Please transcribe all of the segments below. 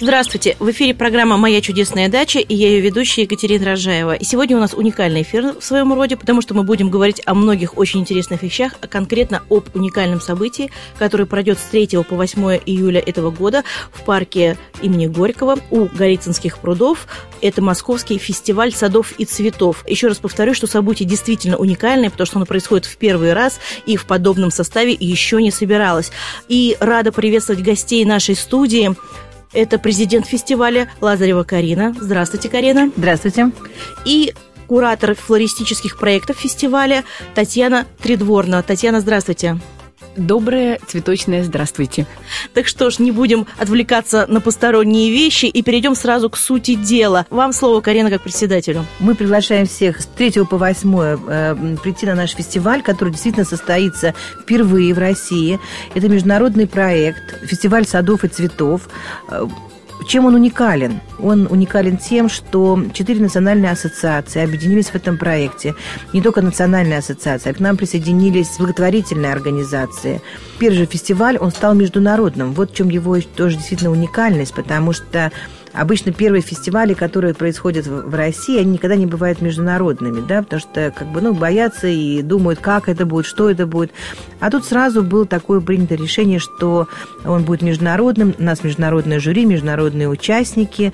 Здравствуйте! В эфире программа «Моя чудесная дача» и я ее ведущая Екатерина Рожаева. И сегодня у нас уникальный эфир в своем роде, потому что мы будем говорить о многих очень интересных вещах, а конкретно об уникальном событии, которое пройдет с 3 по 8 июля этого года в парке имени Горького у Голицынских прудов. Это Московский фестиваль садов и цветов. Еще раз повторю, что событие действительно уникальное, потому что оно происходит в первый раз и в подобном составе еще не собиралось. И рада приветствовать гостей нашей студии – это президент фестиваля Лазарева Карина. Здравствуйте, Карина. Здравствуйте. И куратор флористических проектов фестиваля Татьяна Тридворна. Татьяна, здравствуйте. Доброе цветочное здравствуйте. Так что ж, не будем отвлекаться на посторонние вещи и перейдем сразу к сути дела. Вам слово, Карина, как председателю. Мы приглашаем всех с 3 по 8 э, прийти на наш фестиваль, который действительно состоится впервые в России. Это международный проект, фестиваль садов и цветов. Чем он уникален? Он уникален тем, что четыре национальные ассоциации объединились в этом проекте. Не только национальные ассоциации, а к нам присоединились благотворительные организации. Первый же фестиваль, он стал международным. Вот в чем его тоже действительно уникальность, потому что Обычно первые фестивали, которые происходят в России, они никогда не бывают международными, да, потому что как бы, ну, боятся и думают, как это будет, что это будет. А тут сразу было такое принято решение, что он будет международным, у нас международное жюри, международные участники,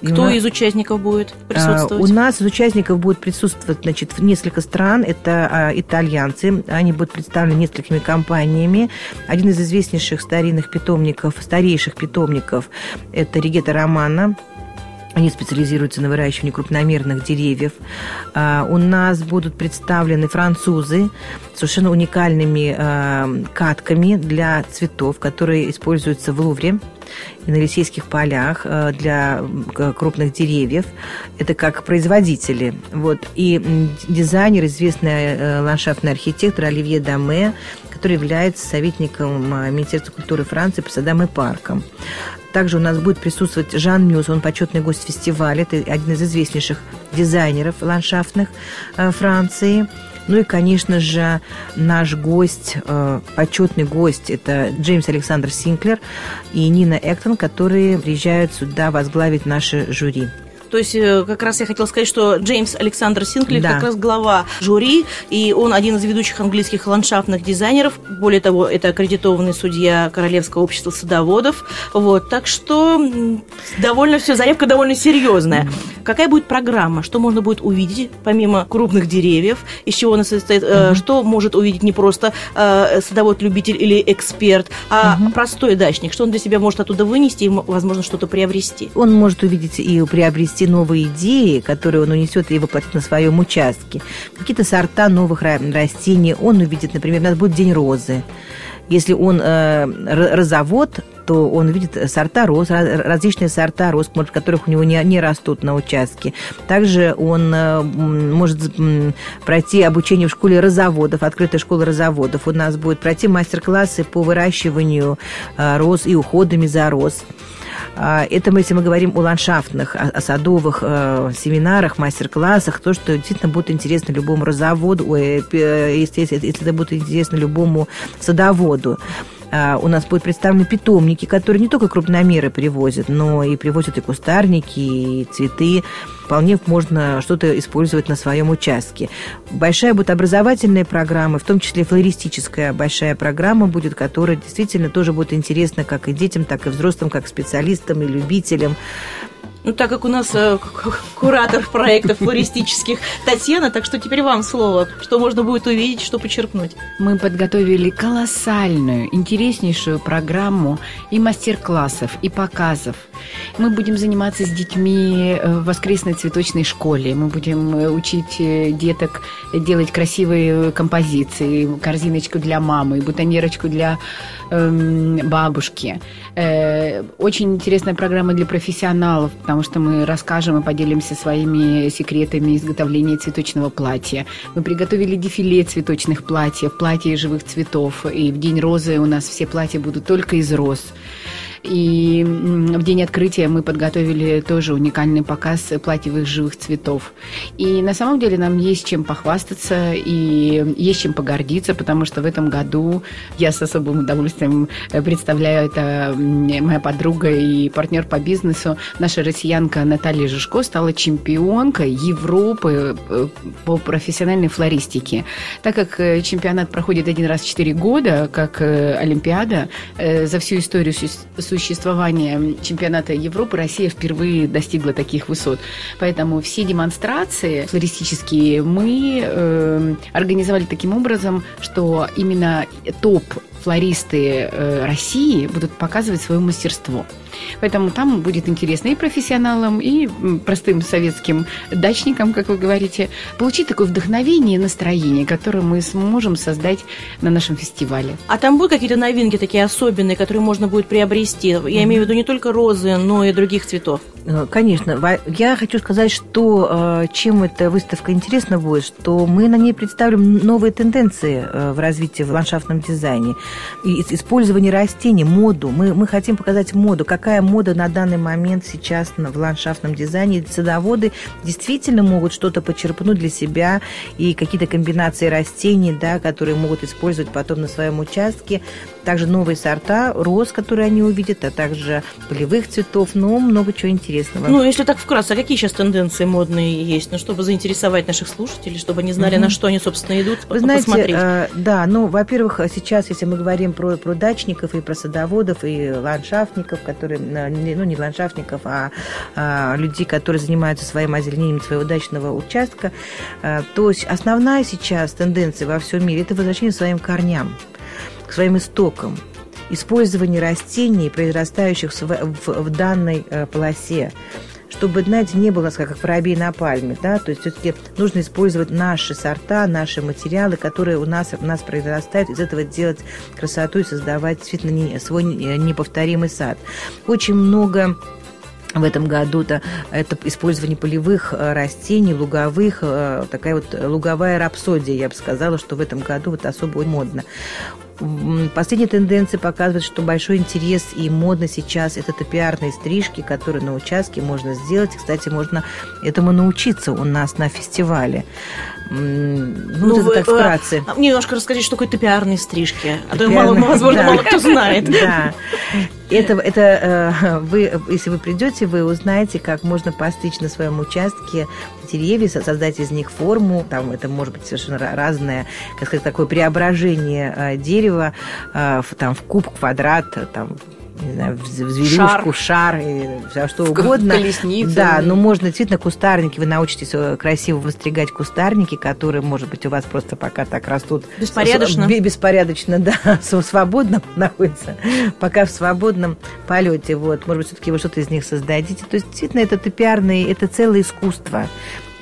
кто нас, из участников будет присутствовать? У нас из участников будет присутствовать значит, несколько стран. Это а, итальянцы. Они будут представлены несколькими компаниями. Один из известнейших старинных питомников, старейших питомников, это Ригета Романа. Они специализируются на выращивании крупномерных деревьев. А, у нас будут представлены французы совершенно уникальными катками для цветов, которые используются в Лувре и на Елисейских полях э, для крупных деревьев. Это как производители. Вот. И дизайнер, известный э, ландшафтный архитектор Оливье Даме, который является советником э, Министерства культуры Франции по садам и паркам. Также у нас будет присутствовать Жан Мюс, он почетный гость фестиваля, это один из известнейших дизайнеров ландшафтных Франции. Ну и, конечно же, наш гость, э, почетный гость, это Джеймс Александр Синклер и Нина Эктон, которые приезжают сюда возглавить наше жюри. То есть э, как раз я хотела сказать, что Джеймс Александр Синклер да. как раз глава жюри, и он один из ведущих английских ландшафтных дизайнеров. Более того, это аккредитованный судья Королевского общества садоводов. Вот, так что довольно все, заявка довольно серьезная. Какая будет программа? Что можно будет увидеть, помимо крупных деревьев? Из чего она состоит? Mm-hmm. Что может увидеть не просто э, садовод-любитель или эксперт, а mm-hmm. простой дачник? Что он для себя может оттуда вынести и, возможно, что-то приобрести? Он может увидеть и приобрести принести новые идеи, которые он унесет и воплотит на своем участке, какие-то сорта новых растений. Он увидит, например, у нас будет День розы. Если он э, розовод, то он видит сорта роз, различные сорта роз, может, которых у него не, не растут на участке. Также он э, может пройти обучение в школе розоводов, открытая школа розоводов. У нас будет пройти мастер-классы по выращиванию э, роз и уходами за роз. А, это мы, если мы говорим о ландшафтных, о, садовых э, семинарах, мастер-классах, то, что действительно будет интересно любому розоводу, ой, если, если это будет интересно любому садоводу. А, у нас будут представлены питомники, которые не только крупномеры привозят, но и привозят и кустарники, и цветы. Вполне можно что-то использовать на своем участке. Большая будет образовательная программа, в том числе флористическая большая программа будет, которая действительно тоже будет интересна как и детям, так и взрослым, как специалистам и любителям. Ну, так как у нас э, куратор проектов флористических Татьяна, так что теперь вам слово. Что можно будет увидеть, что почерпнуть? Мы подготовили колоссальную, интереснейшую программу и мастер-классов, и показов. Мы будем заниматься с детьми э, в воскресной цветочной школе. Мы будем э, учить э, деток делать красивые композиции, корзиночку для мамы, бутонерочку для эм, бабушки. Э, очень интересная программа для профессионалов, потому что мы расскажем и поделимся своими секретами изготовления цветочного платья. Мы приготовили дефиле цветочных платьев, платья из живых цветов. И в День розы у нас все платья будут только из роз. И в день открытия мы подготовили тоже уникальный показ платьевых живых цветов. И на самом деле нам есть чем похвастаться и есть чем погордиться, потому что в этом году я с особым удовольствием представляю это моя подруга и партнер по бизнесу, наша россиянка Наталья Жишко стала чемпионкой Европы э, по профессиональной флористике. Так как э, чемпионат проходит один раз в 4 года, как э, Олимпиада, за всю историю существования чемпионата Европы Россия впервые достигла таких высот. Поэтому все демонстрации флористические мы организовали таким образом, что именно топ флористы э, России будут показывать свое мастерство. Поэтому там будет интересно и профессионалам, и простым советским дачникам, как вы говорите, получить такое вдохновение и настроение, которое мы сможем создать на нашем фестивале. А там будут какие-то новинки такие особенные, которые можно будет приобрести? Я mm-hmm. имею в виду не только розы, но и других цветов. Э, конечно. Я хочу сказать, что э, чем эта выставка интересна будет, что мы на ней представим новые тенденции в развитии в ландшафтном дизайне и использование растений, моду. Мы, мы хотим показать моду, какая мода на данный момент сейчас в ландшафтном дизайне. Садоводы действительно могут что-то почерпнуть для себя и какие-то комбинации растений, да, которые могут использовать потом на своем участке. Также новые сорта роз, которые они увидят, а также полевых цветов, но много чего интересного. Ну, если так вкратце, а какие сейчас тенденции модные есть? Ну, чтобы заинтересовать наших слушателей, чтобы они знали, mm-hmm. на что они, собственно, идут, Вы знаете, э, да, ну, во-первых, сейчас, если мы говорим про, про дачников и про садоводов и ландшафтников, которые, ну, не ландшафтников, а, а людей, которые занимаются своим озеленением своего дачного участка, э, то основная сейчас тенденция во всем мире – это возвращение к своим корням к своим истокам, использование растений, произрастающих в, в, в данной э, полосе, чтобы, знаете, не было как воробей на пальме, да, то есть все-таки нужно использовать наши сорта, наши материалы, которые у нас, у нас произрастают, из этого делать красоту и создавать действительно не, свой неповторимый сад. Очень много в этом году-то это использование полевых э, растений, луговых, э, такая вот луговая рапсодия, я бы сказала, что в этом году вот особо модно. Последние тенденции показывают, что большой интерес и модно сейчас это топиарные стрижки, которые на участке можно сделать. Кстати, можно этому научиться у нас на фестивале. Ну, ну это так вкратце. А, немножко расскажите, что такое топиарные стрижки. А то, мало, возможно, мало кто знает. Да. Это, это э, вы, если вы придете, вы узнаете, как можно постричь на своем участке деревья, создать из них форму. Там это может быть совершенно разное, как сказать, такое преображение э, дерева э, там, в куб, квадрат, там, не знаю, в зверюшку, шар, шар и все что в угодно. Колесницу. Да, но можно действительно кустарники, вы научитесь э, красиво выстригать кустарники, которые, может быть, у вас просто пока так растут. Беспорядочно. Беспорядочно, да, свободно находится, пока в свободном полете. Вот, может быть, все-таки вы что-то из них создадите. То есть, действительно, это топиарное, это целое искусство.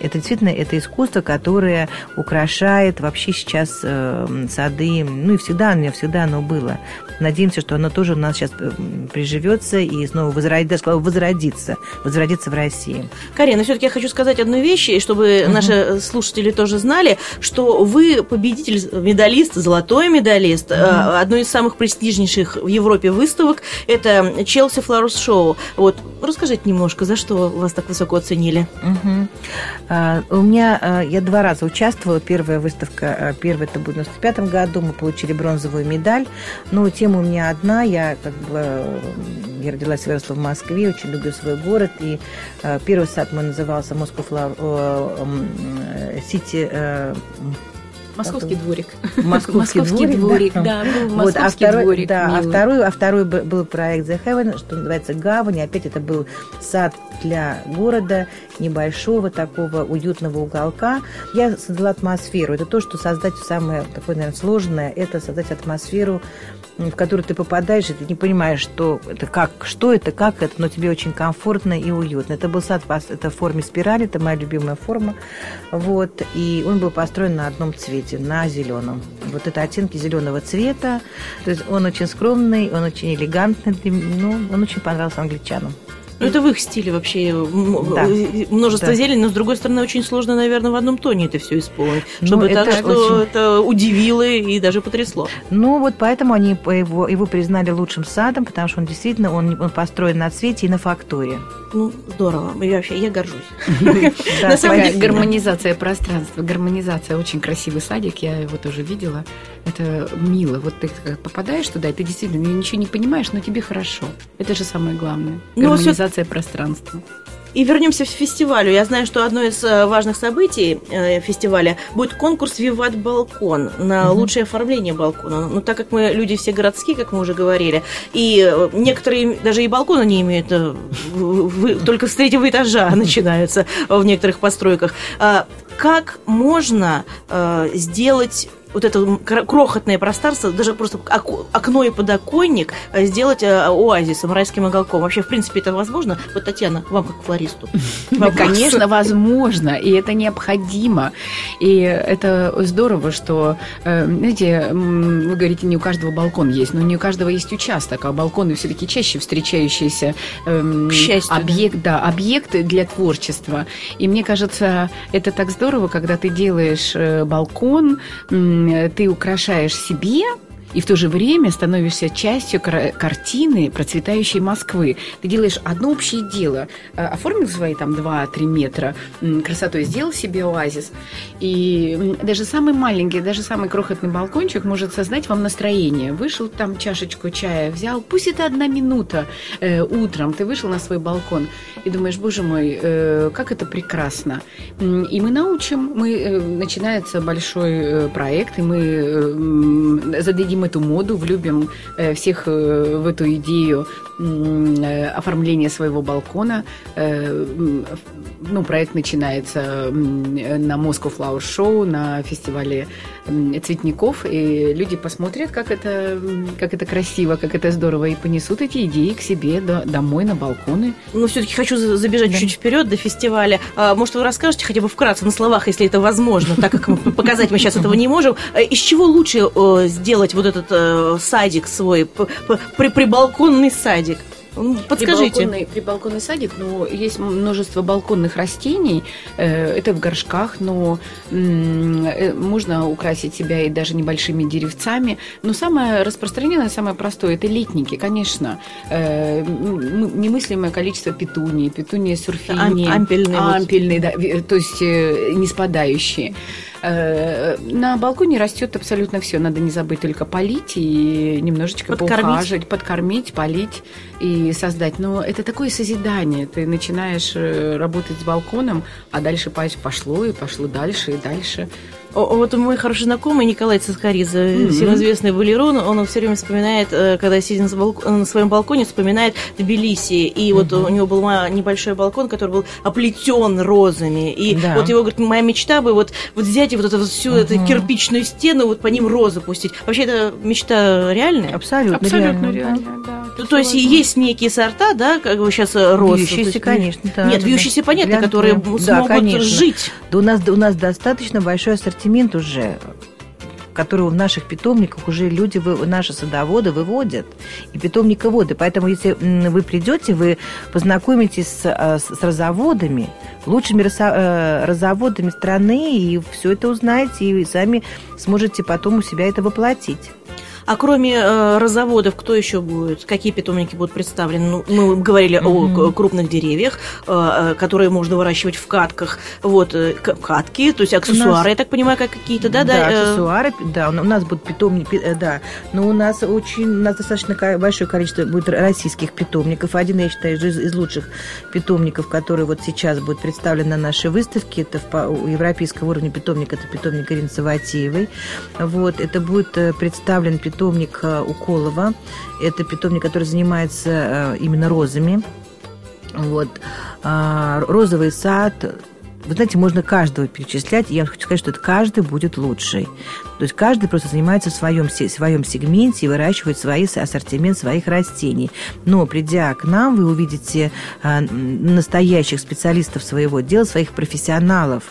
Это действительно это искусство, которое украшает вообще сейчас э, сады. Ну и всегда, оно всегда оно было. Надеемся, что оно тоже у нас сейчас э, приживется и снова возродится, даже сказала, возродится, возродится в России. Карина, все-таки я хочу сказать одну вещь, и чтобы угу. наши слушатели тоже знали, что вы победитель, медалист, золотой медалист угу. одной из самых престижнейших в Европе выставок. Это Челси Flowers Show. Вот, расскажите немножко, за что вас так высоко оценили? Угу. А, у меня, а, я два раза участвовала. Первая выставка, а, первая это был в 95 году, мы получили бронзовую медаль. Но тема у меня одна, я как бы, я родилась и выросла в Москве, очень люблю свой город. И первый сад мой назывался Москва Сити Московский дворик. Московский, дворик, дворик, да. да был вот, а второй, дворик. Да, а второй, а второй был проект The Heaven, что называется Гавань. Опять это был сад для города, небольшого такого уютного уголка. Я создала атмосферу. Это то, что создать самое такое, наверное, сложное, это создать атмосферу в которую ты попадаешь, и ты не понимаешь, что это, как, что это, как это, но тебе очень комфортно и уютно. Это был сад, это в форме спирали, это моя любимая форма. Вот, и он был построен на одном цвете, на зеленом. Вот это оттенки зеленого цвета. То есть он очень скромный, он очень элегантный, ну, он очень понравился англичанам. Ну, это в их стиле вообще Да. э, множество Да. зелени, но с другой стороны очень сложно, наверное, в одном тоне это все исполнить, Ну, чтобы так, это что очень- это удивило и даже потрясло. Ну, вот поэтому они его, его признали лучшим садом, потому что он действительно он, он построен на цвете и на фактуре. Ну, здорово. Я вообще, я горжусь. На самом деле- гармонизация пространства, гармонизация. Очень красивый садик, я его тоже видела. Это мило. Вот ты как попадаешь туда, и ты действительно ничего не понимаешь, но тебе хорошо. Это же самое главное. Ну, Гармонизация пространства. И вернемся к фестивалю. Я знаю, что одно из э, важных событий э, фестиваля будет конкурс «Виват Балкон» на лучшее оформление балкона. Ну, так как мы люди все городские, как мы уже говорили, и э, некоторые даже и балкона не имеют, только с третьего этажа начинаются в некоторых постройках. А Как можно сделать вот это кр- крохотное пространство, даже просто окно и подоконник э, сделать э, оазисом, райским уголком. Вообще, в принципе, это возможно? Вот, Татьяна, вам как флористу. Да, Вопрос. конечно, возможно, и это необходимо. И это здорово, что, э, знаете, вы говорите, не у каждого балкон есть, но не у каждого есть участок, а балконы все-таки чаще встречающиеся эм, счастью, объект, да, объекты для творчества. И мне кажется, это так здорово, когда ты делаешь балкон, ты украшаешь себе и в то же время становишься частью кар- картины процветающей Москвы. Ты делаешь одно общее дело. Э, Оформил свои там 2-3 метра красотой, сделал себе оазис. И даже самый маленький, даже самый крохотный балкончик может создать вам настроение. Вышел там чашечку чая, взял, пусть это одна минута э, утром, ты вышел на свой балкон и думаешь, боже мой, э, как это прекрасно. И мы научим, мы, э, начинается большой э, проект, и мы э, м, зададим эту моду, влюбим э, всех э, в эту идею э, оформления своего балкона. Ну, проект начинается на Moscow Flower Show, на фестивале цветников, и люди посмотрят, как это, как это красиво, как это здорово, и понесут эти идеи к себе до- домой на балконы. Но все-таки хочу за- забежать Да. чуть вперед до фестиваля. А, Может, вы расскажете хотя бы вкратце на словах, если это возможно, так как показать мы сейчас этого не можем. Из чего лучше сделать вот этот э, садик свой, при- прибалконный садик? Подскажите. Прибалконный, прибалконный садик, но есть множество балконных растений. э, Это в горшках, но э, можно украсить себя и даже небольшими деревцами. Но самое распространенное, самое простое – это летники, конечно. Э, Немыслимое количество петуний, петунии сурфини, Ам- ампельные вот. ампельные, да, то есть не спадающие. Э, На балконе растет абсолютно все. Надо не забыть только полить и немножечко Подкормить. поухаживать, подкормить, полить и создать. Но это такое созидание. Ты начинаешь э, работать с балконом, а дальше по- пошло и пошло дальше и дальше. Вот мой хороший знакомый Николай Цискоридзе, Мгм. всем известный балерон, он все время вспоминает, э, когда сидит на балк- на своем балконе, вспоминает Тбилиси. И вот у него был небольшой балкон, который был оплетен розами. И Да. вот его, говорит, моя мечта бы вот, вот взять и вот эту всю эту Мгм. кирпичную стену, вот по ним розы пустить. Вообще, это мечта реальная? Абсолютно, Абсолютно реально. реально, да. Ну, То есть есть некие сорта, да, как бы сейчас роз. Вьющиеся, то есть, конечно, да, Нет, да, вьющиеся понятно, Глянцевые. которые Да, смогут конечно. жить. Да у нас, у нас достаточно большой ассортимент уже которого в наших питомниках уже люди, вы- наши садоводы выводят, и питомниководы. Поэтому, если вы придете, вы познакомитесь с, а, с- розоводами, лучшими розо- э, розоводами страны, и все это узнаете, и сами сможете потом у себя это воплотить. А кроме э, розоводов, кто еще будет? Какие питомники будут представлены? Ну, мы говорили Мгм. о крупных деревьях, э, э, которые можно выращивать в катках. Вот, э, катки, то есть аксессуары, я так понимаю, как какие-то, да? да, э, аксессуары, да, у на- у нас будут питомники, пи- э, да, но у нас очень, у нас достаточно большое количество будет российских питомников. Один, я считаю, из, из лучших питомников, который вот сейчас будет представлен на нашей выставке, это в европейского уровня питомник, это питомник Ирины Саватеевой. Вот, это будет э, представлен питомник э, Уколова, это питомник, который занимается э, именно розами. Вот. А, розовый сад, вы знаете, можно каждого перечислять, я хочу сказать, что это каждый будет лучший. То есть каждый просто занимается в своем, се- своем сегменте и выращивает свои, ассортимент своих растений. Но придя к нам, вы увидите а, настоящих специалистов своего дела, своих профессионалов,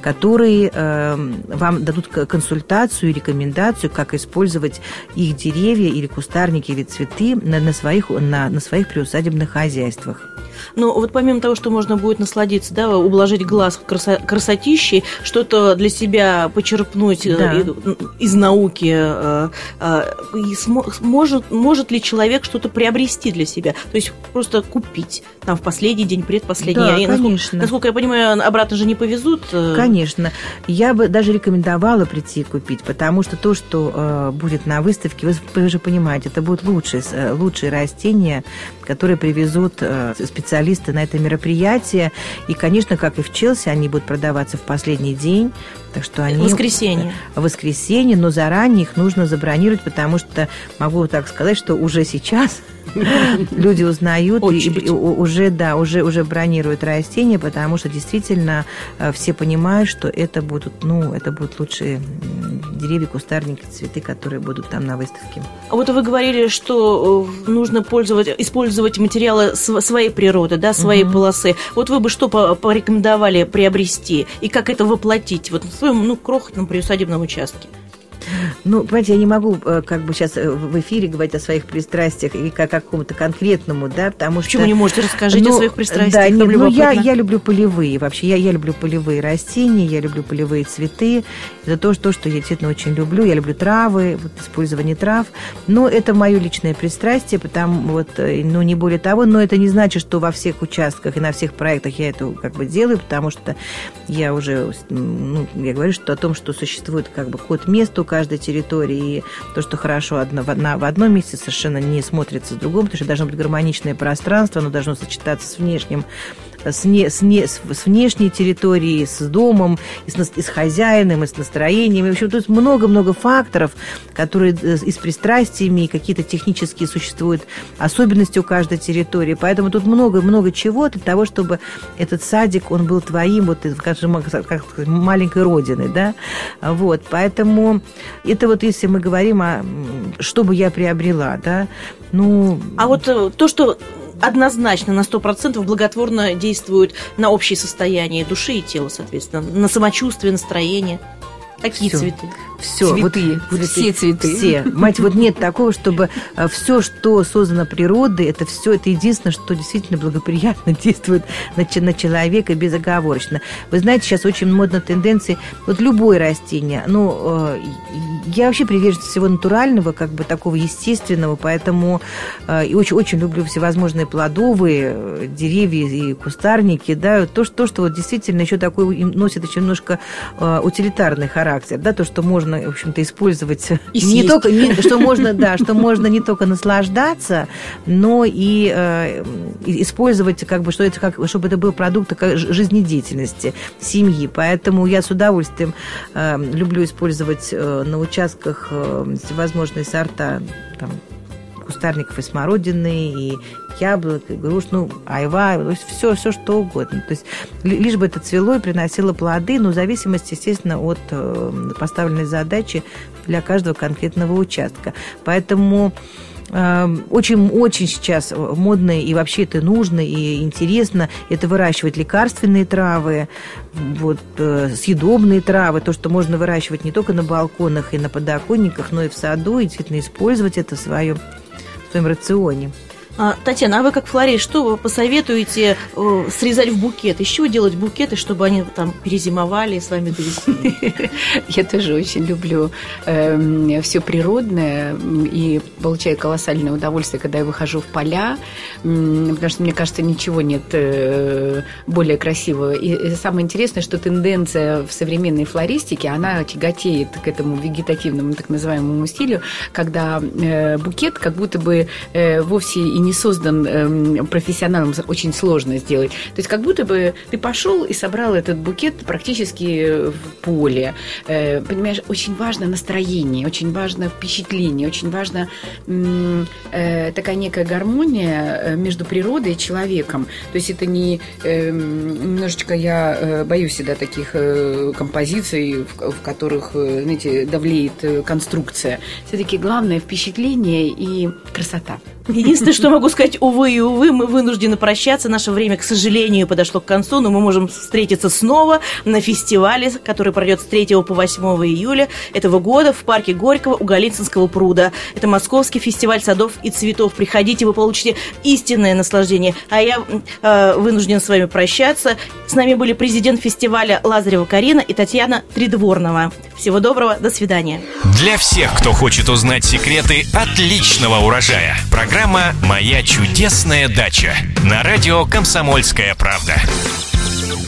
которые э, вам дадут консультацию и рекомендацию, как использовать их деревья или кустарники или цветы на, на своих, на, на своих приусадебных хозяйствах. Но вот помимо того, что можно будет насладиться, да, ублажить глаз красо- красотищей, что-то для себя почерпнуть э, Да. из науки, э, э, и смо- может, может ли человек что-то приобрести для себя? То есть просто купить там в последний день, предпоследний. Да, И насколько- конечно. Насколько я понимаю, обратно же не повезут. Конечно. Я бы даже рекомендовала прийти и купить, потому что то, что будет на выставке, вы, вы же понимаете, это будут лучшие, лучшие растения, которые привезут э, специалисты на это мероприятие. И, конечно, как и в Челси, они будут продаваться в последний день. Так что они... Воскресенье. воскресенье, но заранее их нужно забронировать, потому что могу так сказать, что уже сейчас люди узнают и, и уже да уже уже бронируют растения, потому что действительно э, все понимают, что это будут ну это будут лучшие деревья, кустарники, цветы, которые будут там на выставке. А Вот вы говорили, что э, нужно пользовать, использовать материалы св- своей природы, да, своей полосы. Вот вы бы что по- порекомендовали приобрести и как это воплотить вот своем ну, крохотном приусадебном участке? Ну, понимаете, я не могу э, как бы сейчас э, в эфире говорить о своих пристрастиях и как о какому-то конкретному, да, потому Почему что... не можете? Расскажите о Ну, своих пристрастиях. Да, нет, ну, я, я люблю полевые вообще. Я, я люблю полевые растения, я люблю полевые цветы. Это то, что, что я действительно очень люблю. Я люблю травы, вот, использование трав. Но это мое личное пристрастие, потому вот, э, ну, не более того. Но это не значит, что во всех участках и на всех проектах я это как бы делаю, потому что я уже, ну, я говорю, что о том, что существует как бы код места у каждой территории, и то, что хорошо одно, в, одна- в одном месте, совершенно не смотрится в другом, потому что должно быть гармоничное пространство, оно должно сочетаться с внешним с, не- с, не- с- внешней территорией, с домом, и с, и с хозяином, и с настроением. И, в общем, есть много-много факторов, которые э, и с пристрастиями, и какие-то технические существуют особенности у каждой территории. Поэтому тут много-много чего для того, чтобы этот садик, он был твоим, вот, э, скажем, как сказать, маленькой родиной, да. Вот, поэтому это вот если мы говорим о что бы я приобрела, да, ну... А вот э, то, что однозначно на 100% благотворно действует на общее состояние души и тела, соответственно, на самочувствие, настроение. Какие Всё. цветы? Все, Цветы. все цветы. Все. Мать, вот нет такого, чтобы все, что создано природой, это все, это единственное, что действительно благоприятно действует на, на человека безоговорочно. Вы знаете, сейчас очень модно тенденции, вот любое растение, ну, э, я вообще приверженец всего натурального, как бы такого естественного, поэтому э, и очень, очень люблю всевозможные плодовые э, деревья и кустарники, да, то, что, то, что вот действительно еще такой носит еще немножко э, утилитарный характер, да, то, что можно, в общем-то, использовать И не только, не- что можно, да, что можно не только наслаждаться, но и э, использовать, как бы, что это, как, чтобы это был продукт жизнедеятельности семьи. Поэтому я с удовольствием э, люблю использовать э, на участках э, всевозможные сорта там, кустарников и смородины, и яблок, и груш, ну, айва, то есть все, все что угодно. То есть ли- лишь бы это цвело и приносило плоды, но в зависимости, естественно, от э, поставленной задачи для каждого конкретного участка. Поэтому очень-очень сейчас модно и вообще это нужно и интересно это выращивать лекарственные травы, вот, э, съедобные травы, то, что можно выращивать не только на балконах и на подоконниках, но и в саду, и действительно использовать это в своем, своем рационе. А, Татьяна, а вы как флорист, что вы посоветуете э, срезать в букет? Из чего делать букеты, чтобы они там перезимовали с вами до? Я тоже очень люблю все природное и получаю колоссальное удовольствие, когда я выхожу в поля, потому что, мне кажется, ничего нет э, более красивого. И, самое интересное, что тенденция в современной флористике, она тяготеет к этому вегетативному так называемому стилю, когда э, букет как будто бы вовсе и не создан эм, профессионалом, очень сложно сделать. То есть как будто бы ты пошел и собрал этот букет практически в поле. Э, понимаешь, очень важно настроение, очень важно впечатление, очень важно э, такая некая гармония э, между природой и человеком. То есть это не эм, немножечко я э, боюсь всегда таких э, композиций, в, в которых, э, знаете, давлеет э, конструкция. Все-таки главное впечатление и красота. Единственное, что могу сказать, увы и увы, мы вынуждены прощаться. Наше время, к сожалению, подошло к концу, но мы можем встретиться снова на фестивале, который пройдет с 3 по 8 июля этого года в парке Горького у Голицынского пруда. Это Московский фестиваль садов и цветов. Приходите, вы получите истинное наслаждение. А я э, вынужден с вами прощаться. С нами были президент фестиваля Лазарева Карина и Татьяна Тридворнова. Всего доброго, до свидания. Для всех, кто хочет узнать секреты отличного урожая, программа «Моя чудесная дача» на радио «Комсомольская правда».